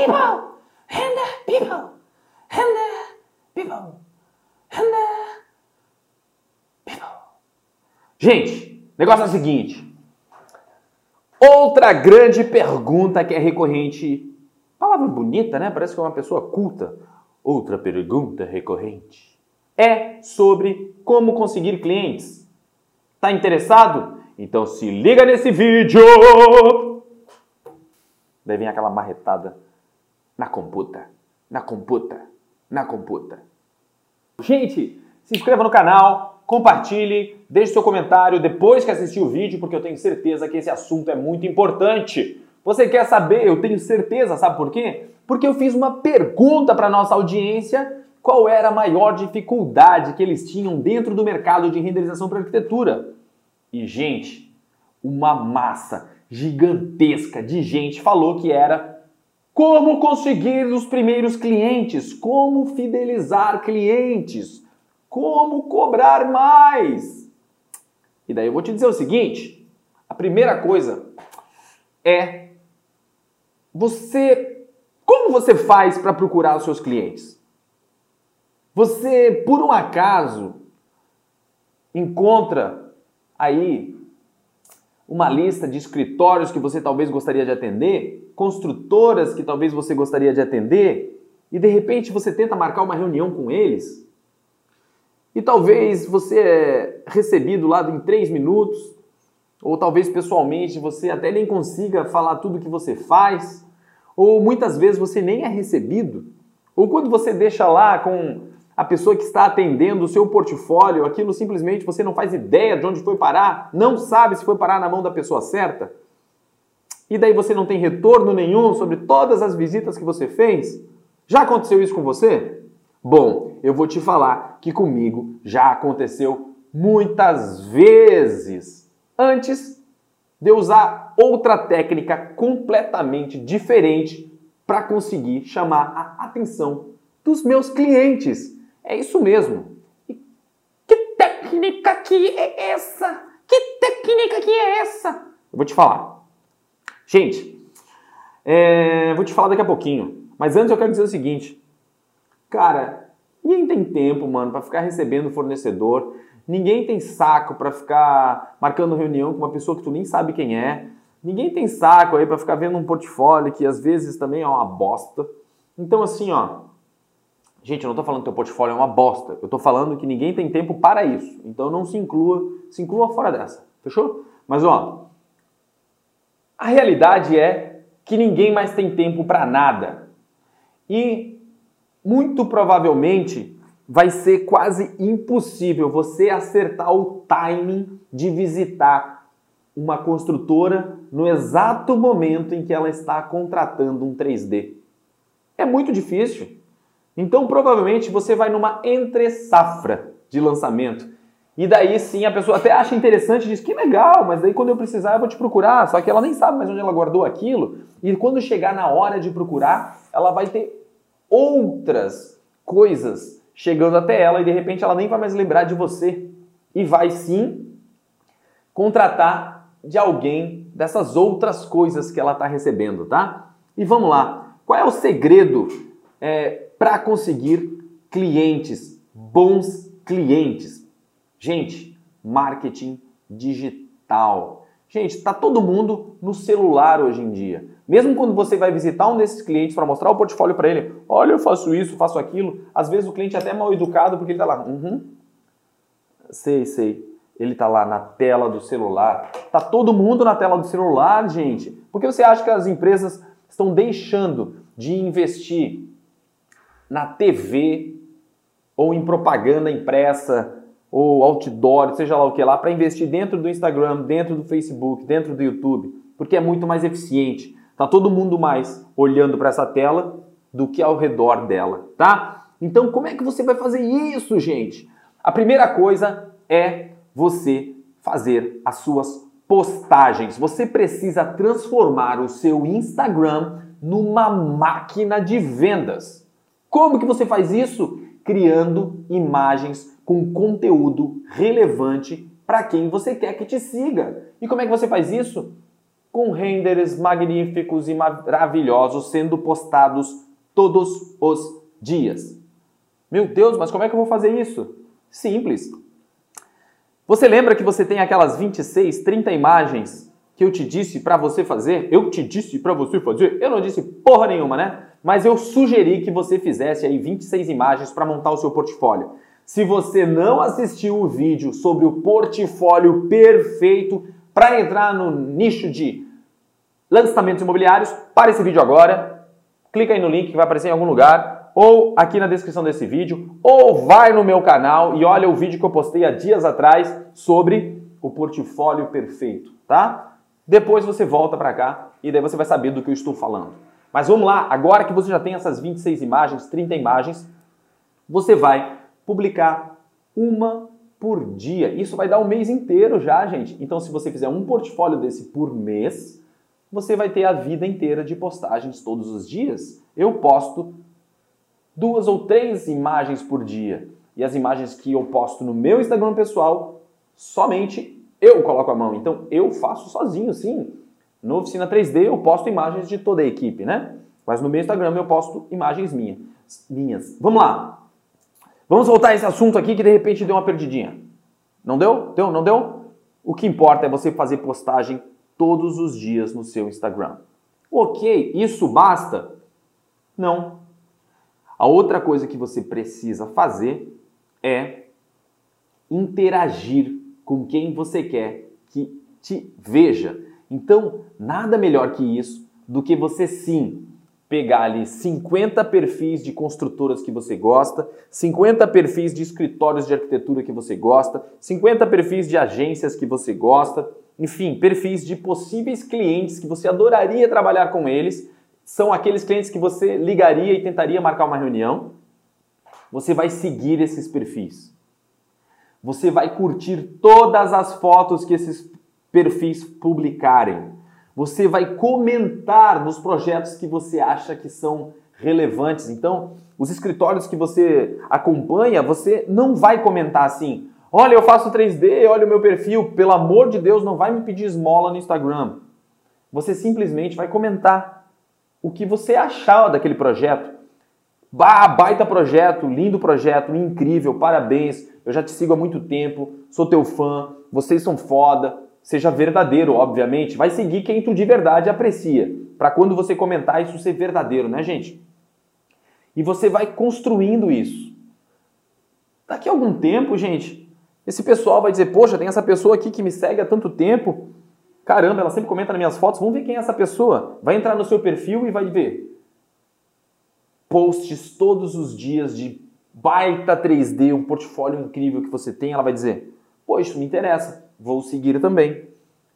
people, renda people, renda people, renda people. Gente, negócio é o seguinte. Outra grande pergunta que é recorrente. Palavra bonita, né? Parece que é uma pessoa culta. Outra pergunta recorrente é sobre como conseguir clientes. Tá interessado? Então se liga nesse vídeo! Daí vem aquela marretada na computa, na computa, na computa. Gente, se inscreva no canal, compartilhe, deixe seu comentário depois que assistir o vídeo, porque eu tenho certeza que esse assunto é muito importante. Você quer saber? Eu tenho certeza, sabe por quê? Porque eu fiz uma pergunta para nossa audiência qual era a maior dificuldade que eles tinham dentro do mercado de renderização para arquitetura. E, gente, uma massa gigantesca de gente falou que era como conseguir os primeiros clientes, como fidelizar clientes, como cobrar mais. E daí eu vou te dizer o seguinte: a primeira coisa é você. Como você faz para procurar os seus clientes? Você, por um acaso, encontra aí uma lista de escritórios que você talvez gostaria de atender, construtoras que talvez você gostaria de atender, e de repente você tenta marcar uma reunião com eles, e talvez você é recebido lá em três minutos, ou talvez pessoalmente você até nem consiga falar tudo que você faz, ou muitas vezes você nem é recebido, ou quando você deixa lá com a pessoa que está atendendo o seu portfólio, aquilo simplesmente você não faz ideia de onde foi parar, não sabe se foi parar na mão da pessoa certa, e daí você não tem retorno nenhum sobre todas as visitas que você fez? Já aconteceu isso com você? Bom, eu vou te falar que comigo já aconteceu muitas vezes antes de usar outra técnica completamente diferente para conseguir chamar a atenção dos meus clientes. É isso mesmo. E que técnica que é essa? Que técnica que é essa? Eu vou te falar. Gente, é, vou te falar daqui a pouquinho. Mas antes eu quero dizer o seguinte. Cara, ninguém tem tempo, mano, para ficar recebendo fornecedor. Ninguém tem saco para ficar marcando reunião com uma pessoa que tu nem sabe quem é. Ninguém tem saco aí para ficar vendo um portfólio que às vezes também é uma bosta. Então assim, ó, Gente, eu não estou falando que teu portfólio é uma bosta. Eu estou falando que ninguém tem tempo para isso. Então não se inclua, se inclua fora dessa. Fechou? Mas ó, a realidade é que ninguém mais tem tempo para nada. E muito provavelmente vai ser quase impossível você acertar o timing de visitar uma construtora no exato momento em que ela está contratando um 3D. É muito difícil. Então, provavelmente, você vai numa entre-safra de lançamento. E daí sim a pessoa até acha interessante, diz que legal, mas daí quando eu precisar eu vou te procurar. Só que ela nem sabe mais onde ela guardou aquilo. E quando chegar na hora de procurar, ela vai ter outras coisas chegando até ela e de repente ela nem vai mais lembrar de você. E vai sim contratar de alguém dessas outras coisas que ela está recebendo, tá? E vamos lá. Qual é o segredo é, para conseguir clientes, bons clientes. Gente, marketing digital. Gente, está todo mundo no celular hoje em dia. Mesmo quando você vai visitar um desses clientes para mostrar o portfólio para ele, olha, eu faço isso, faço aquilo. Às vezes o cliente é até mal educado porque ele está lá, uhum, sei, sei. Ele está lá na tela do celular. Tá todo mundo na tela do celular, gente. Por que você acha que as empresas estão deixando de investir na TV ou em propaganda impressa ou outdoor, seja lá o que lá, para investir dentro do Instagram, dentro do Facebook, dentro do YouTube, porque é muito mais eficiente. Tá todo mundo mais olhando para essa tela do que ao redor dela, tá? Então, como é que você vai fazer isso, gente? A primeira coisa é você fazer as suas postagens. Você precisa transformar o seu Instagram numa máquina de vendas. Como que você faz isso? Criando imagens com conteúdo relevante para quem você quer que te siga. E como é que você faz isso? com renders magníficos e maravilhosos sendo postados todos os dias. Meu Deus, mas como é que eu vou fazer isso? Simples. Você lembra que você tem aquelas 26, 30 imagens que eu te disse para você fazer? Eu te disse para você fazer? Eu não disse porra nenhuma, né? Mas eu sugeri que você fizesse aí 26 imagens para montar o seu portfólio. Se você não assistiu o vídeo sobre o portfólio perfeito para entrar no nicho de lançamentos imobiliários, para esse vídeo agora, clica aí no link que vai aparecer em algum lugar, ou aqui na descrição desse vídeo, ou vai no meu canal e olha o vídeo que eu postei há dias atrás sobre o portfólio perfeito, tá? Depois você volta para cá e daí você vai saber do que eu estou falando. Mas vamos lá, agora que você já tem essas 26 imagens, 30 imagens, você vai publicar uma por dia. Isso vai dar um mês inteiro já, gente. Então, se você fizer um portfólio desse por mês, você vai ter a vida inteira de postagens todos os dias. Eu posto duas ou três imagens por dia. E as imagens que eu posto no meu Instagram pessoal, somente eu coloco a mão. Então, eu faço sozinho, sim. No Oficina 3D eu posto imagens de toda a equipe, né? Mas no meu Instagram eu posto imagens minhas. minhas. Vamos lá. Vamos voltar a esse assunto aqui que de repente deu uma perdidinha. Não deu? Deu? Não deu? O que importa é você fazer postagem todos os dias no seu Instagram. Ok, isso basta? Não. A outra coisa que você precisa fazer é interagir com quem você quer que te veja. Então, nada melhor que isso do que você sim pegar ali 50 perfis de construtoras que você gosta, 50 perfis de escritórios de arquitetura que você gosta, 50 perfis de agências que você gosta, enfim, perfis de possíveis clientes que você adoraria trabalhar com eles, são aqueles clientes que você ligaria e tentaria marcar uma reunião. Você vai seguir esses perfis. Você vai curtir todas as fotos que esses perfis publicarem. Você vai comentar nos projetos que você acha que são relevantes. Então, os escritórios que você acompanha, você não vai comentar assim: olha, eu faço 3D, olha o meu perfil, pelo amor de Deus, não vai me pedir esmola no Instagram. Você simplesmente vai comentar o que você achar daquele projeto. Bah, baita projeto, lindo projeto, incrível, parabéns. Eu já te sigo há muito tempo, sou teu fã, vocês são foda, seja verdadeiro, obviamente. Vai seguir quem tu de verdade aprecia, para quando você comentar isso ser verdadeiro, né, gente? E você vai construindo isso. Daqui a algum tempo, gente, esse pessoal vai dizer: Poxa, tem essa pessoa aqui que me segue há tanto tempo. Caramba, ela sempre comenta nas minhas fotos. Vamos ver quem é essa pessoa. Vai entrar no seu perfil e vai ver posts todos os dias de baita 3D, um portfólio incrível que você tem. Ela vai dizer: isso me interessa vou seguir também.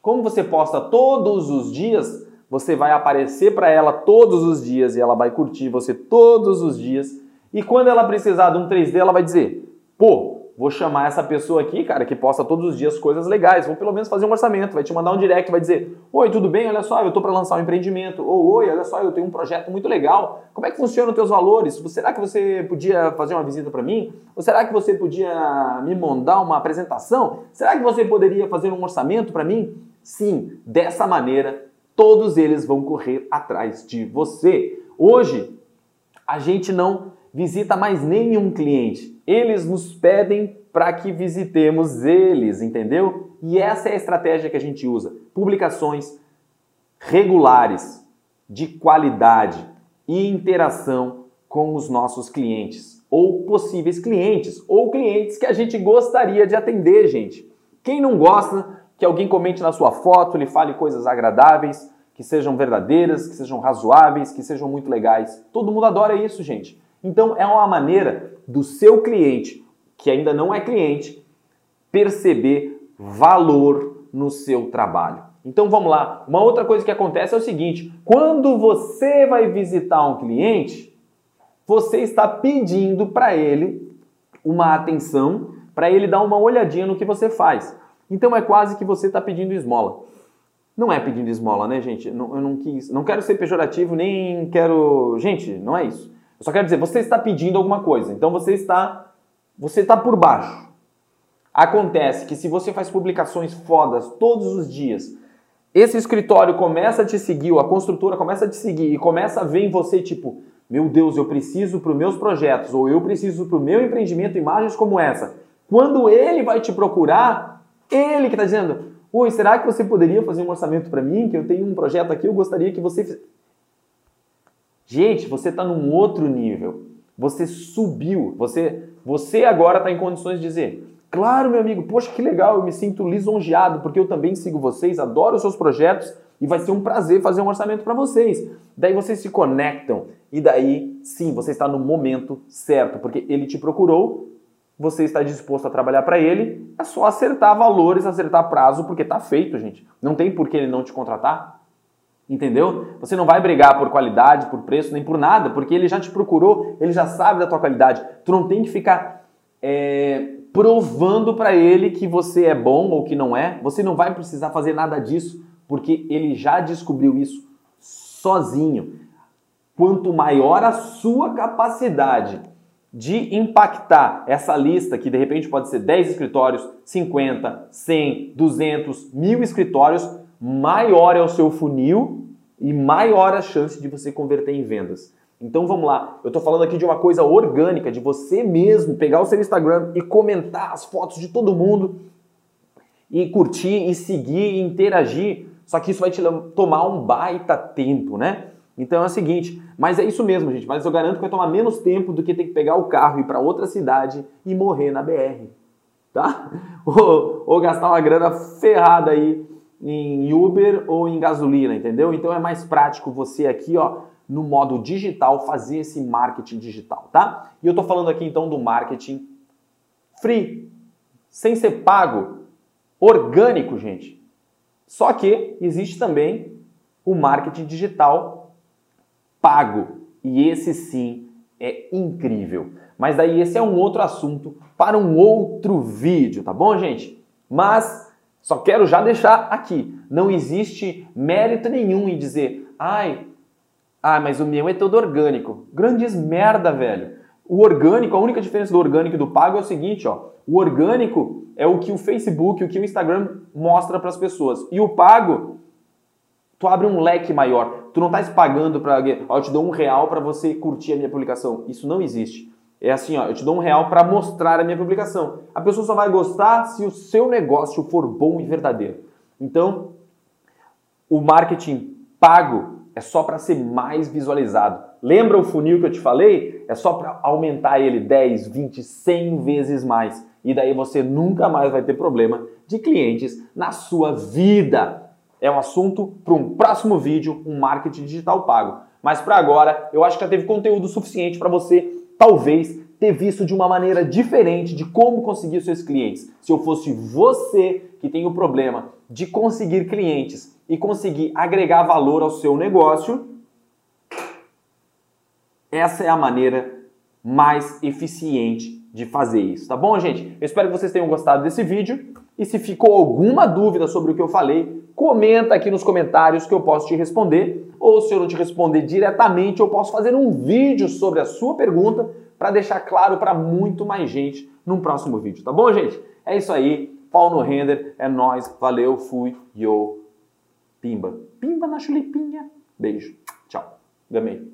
Como você posta todos os dias, você vai aparecer para ela todos os dias e ela vai curtir você todos os dias. E quando ela precisar de um 3D, ela vai dizer: pô, vou chamar essa pessoa aqui, cara, que posta todos os dias coisas legais, vou pelo menos fazer um orçamento, vai te mandar um direct, vai dizer: "Oi, tudo bem? Olha só, eu tô para lançar um empreendimento". Ou "Oi, olha só, eu tenho um projeto muito legal. Como é que funcionam os teus valores? Será que você podia fazer uma visita para mim? Ou será que você podia me mandar uma apresentação? Será que você poderia fazer um orçamento para mim?" Sim, dessa maneira todos eles vão correr atrás de você. Hoje a gente não visita mais nenhum cliente. Eles nos pedem para que visitemos eles, entendeu? E essa é a estratégia que a gente usa. Publicações regulares, de qualidade e interação com os nossos clientes ou possíveis clientes ou clientes que a gente gostaria de atender, gente. Quem não gosta que alguém comente na sua foto, lhe fale coisas agradáveis, que sejam verdadeiras, que sejam razoáveis, que sejam muito legais. Todo mundo adora isso, gente. Então é uma maneira do seu cliente, que ainda não é cliente, perceber valor no seu trabalho. Então vamos lá. Uma outra coisa que acontece é o seguinte: quando você vai visitar um cliente, você está pedindo para ele uma atenção, para ele dar uma olhadinha no que você faz. Então é quase que você está pedindo esmola. Não é pedindo esmola, né, gente? Não, eu não quis, não quero ser pejorativo, nem quero. Gente, não é isso. Eu só quero dizer, você está pedindo alguma coisa, então você está, você está por baixo. Acontece que se você faz publicações fodas todos os dias, esse escritório começa a te seguir, a construtora começa a te seguir e começa a ver em você, tipo, meu Deus, eu preciso para os meus projetos, ou eu preciso para o meu empreendimento imagens como essa. Quando ele vai te procurar, ele que está dizendo, oi, será que você poderia fazer um orçamento para mim? Que eu tenho um projeto aqui, eu gostaria que você... Gente, você está num outro nível. Você subiu. Você, você agora está em condições de dizer, Claro, meu amigo, poxa, que legal, eu me sinto lisonjeado porque eu também sigo vocês, adoro os seus projetos e vai ser um prazer fazer um orçamento para vocês. Daí vocês se conectam e daí, sim, você está no momento certo, porque ele te procurou, você está disposto a trabalhar para ele, é só acertar valores, acertar prazo, porque está feito, gente. Não tem por que ele não te contratar. Entendeu? Você não vai brigar por qualidade, por preço, nem por nada, porque ele já te procurou, ele já sabe da tua qualidade. Tu não tem que ficar é, provando para ele que você é bom ou que não é. Você não vai precisar fazer nada disso, porque ele já descobriu isso sozinho. Quanto maior a sua capacidade de impactar essa lista, que de repente pode ser 10 escritórios, 50, 100, 200, mil escritórios, maior é o seu funil e maior a chance de você converter em vendas. Então vamos lá, eu estou falando aqui de uma coisa orgânica, de você mesmo pegar o seu Instagram e comentar as fotos de todo mundo e curtir e seguir e interagir. Só que isso vai te tomar um baita tempo, né? Então é o seguinte, mas é isso mesmo, gente. Mas eu garanto que vai tomar menos tempo do que ter que pegar o carro e ir para outra cidade e morrer na BR, tá? Ou, ou gastar uma grana ferrada aí em Uber ou em gasolina, entendeu? Então é mais prático você aqui, ó, no modo digital, fazer esse marketing digital, tá? E eu tô falando aqui então do marketing free, sem ser pago, orgânico, gente. Só que existe também o marketing digital pago, e esse sim é incrível. Mas daí esse é um outro assunto para um outro vídeo, tá bom, gente? Mas só quero já deixar aqui, não existe mérito nenhum em dizer, ai, ah, mas o meu é todo orgânico. Grandes merda, velho. O orgânico, a única diferença do orgânico e do pago é o seguinte, ó. O orgânico é o que o Facebook, o que o Instagram mostra para as pessoas. E o pago, tu abre um leque maior. Tu não estás pagando para ó, eu te dou um real para você curtir a minha publicação. Isso não existe. É assim, ó, eu te dou um real para mostrar a minha publicação. A pessoa só vai gostar se o seu negócio for bom e verdadeiro. Então, o marketing pago é só para ser mais visualizado. Lembra o funil que eu te falei? É só para aumentar ele 10, 20, 100 vezes mais. E daí você nunca mais vai ter problema de clientes na sua vida. É um assunto para um próximo vídeo, um marketing digital pago. Mas para agora, eu acho que já teve conteúdo suficiente para você, talvez, ter visto de uma maneira diferente de como conseguir seus clientes. Se eu fosse você que tem o problema de conseguir clientes e conseguir agregar valor ao seu negócio, essa é a maneira mais eficiente de fazer isso, tá bom, gente? Eu espero que vocês tenham gostado desse vídeo e se ficou alguma dúvida sobre o que eu falei, comenta aqui nos comentários que eu posso te responder, ou se eu não te responder diretamente, eu posso fazer um vídeo sobre a sua pergunta para deixar claro para muito mais gente num próximo vídeo, tá bom, gente? É isso aí, pau no render, é nós, valeu, fui, yo. Pimba. Pimba na chulipinha. Beijo. Tchau. Gamei.